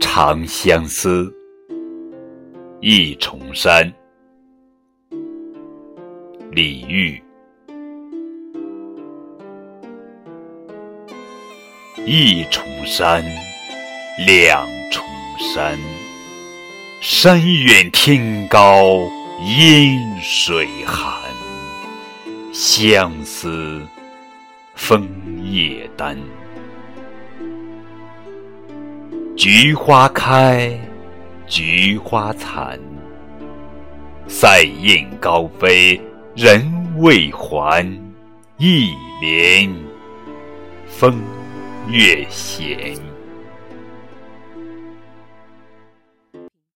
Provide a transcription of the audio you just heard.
长相思，一重山。李煜。一重山，两重山，山远天高烟水寒。相思，枫叶丹。菊花开，菊花残。塞雁高飞，人未还。一帘风月闲。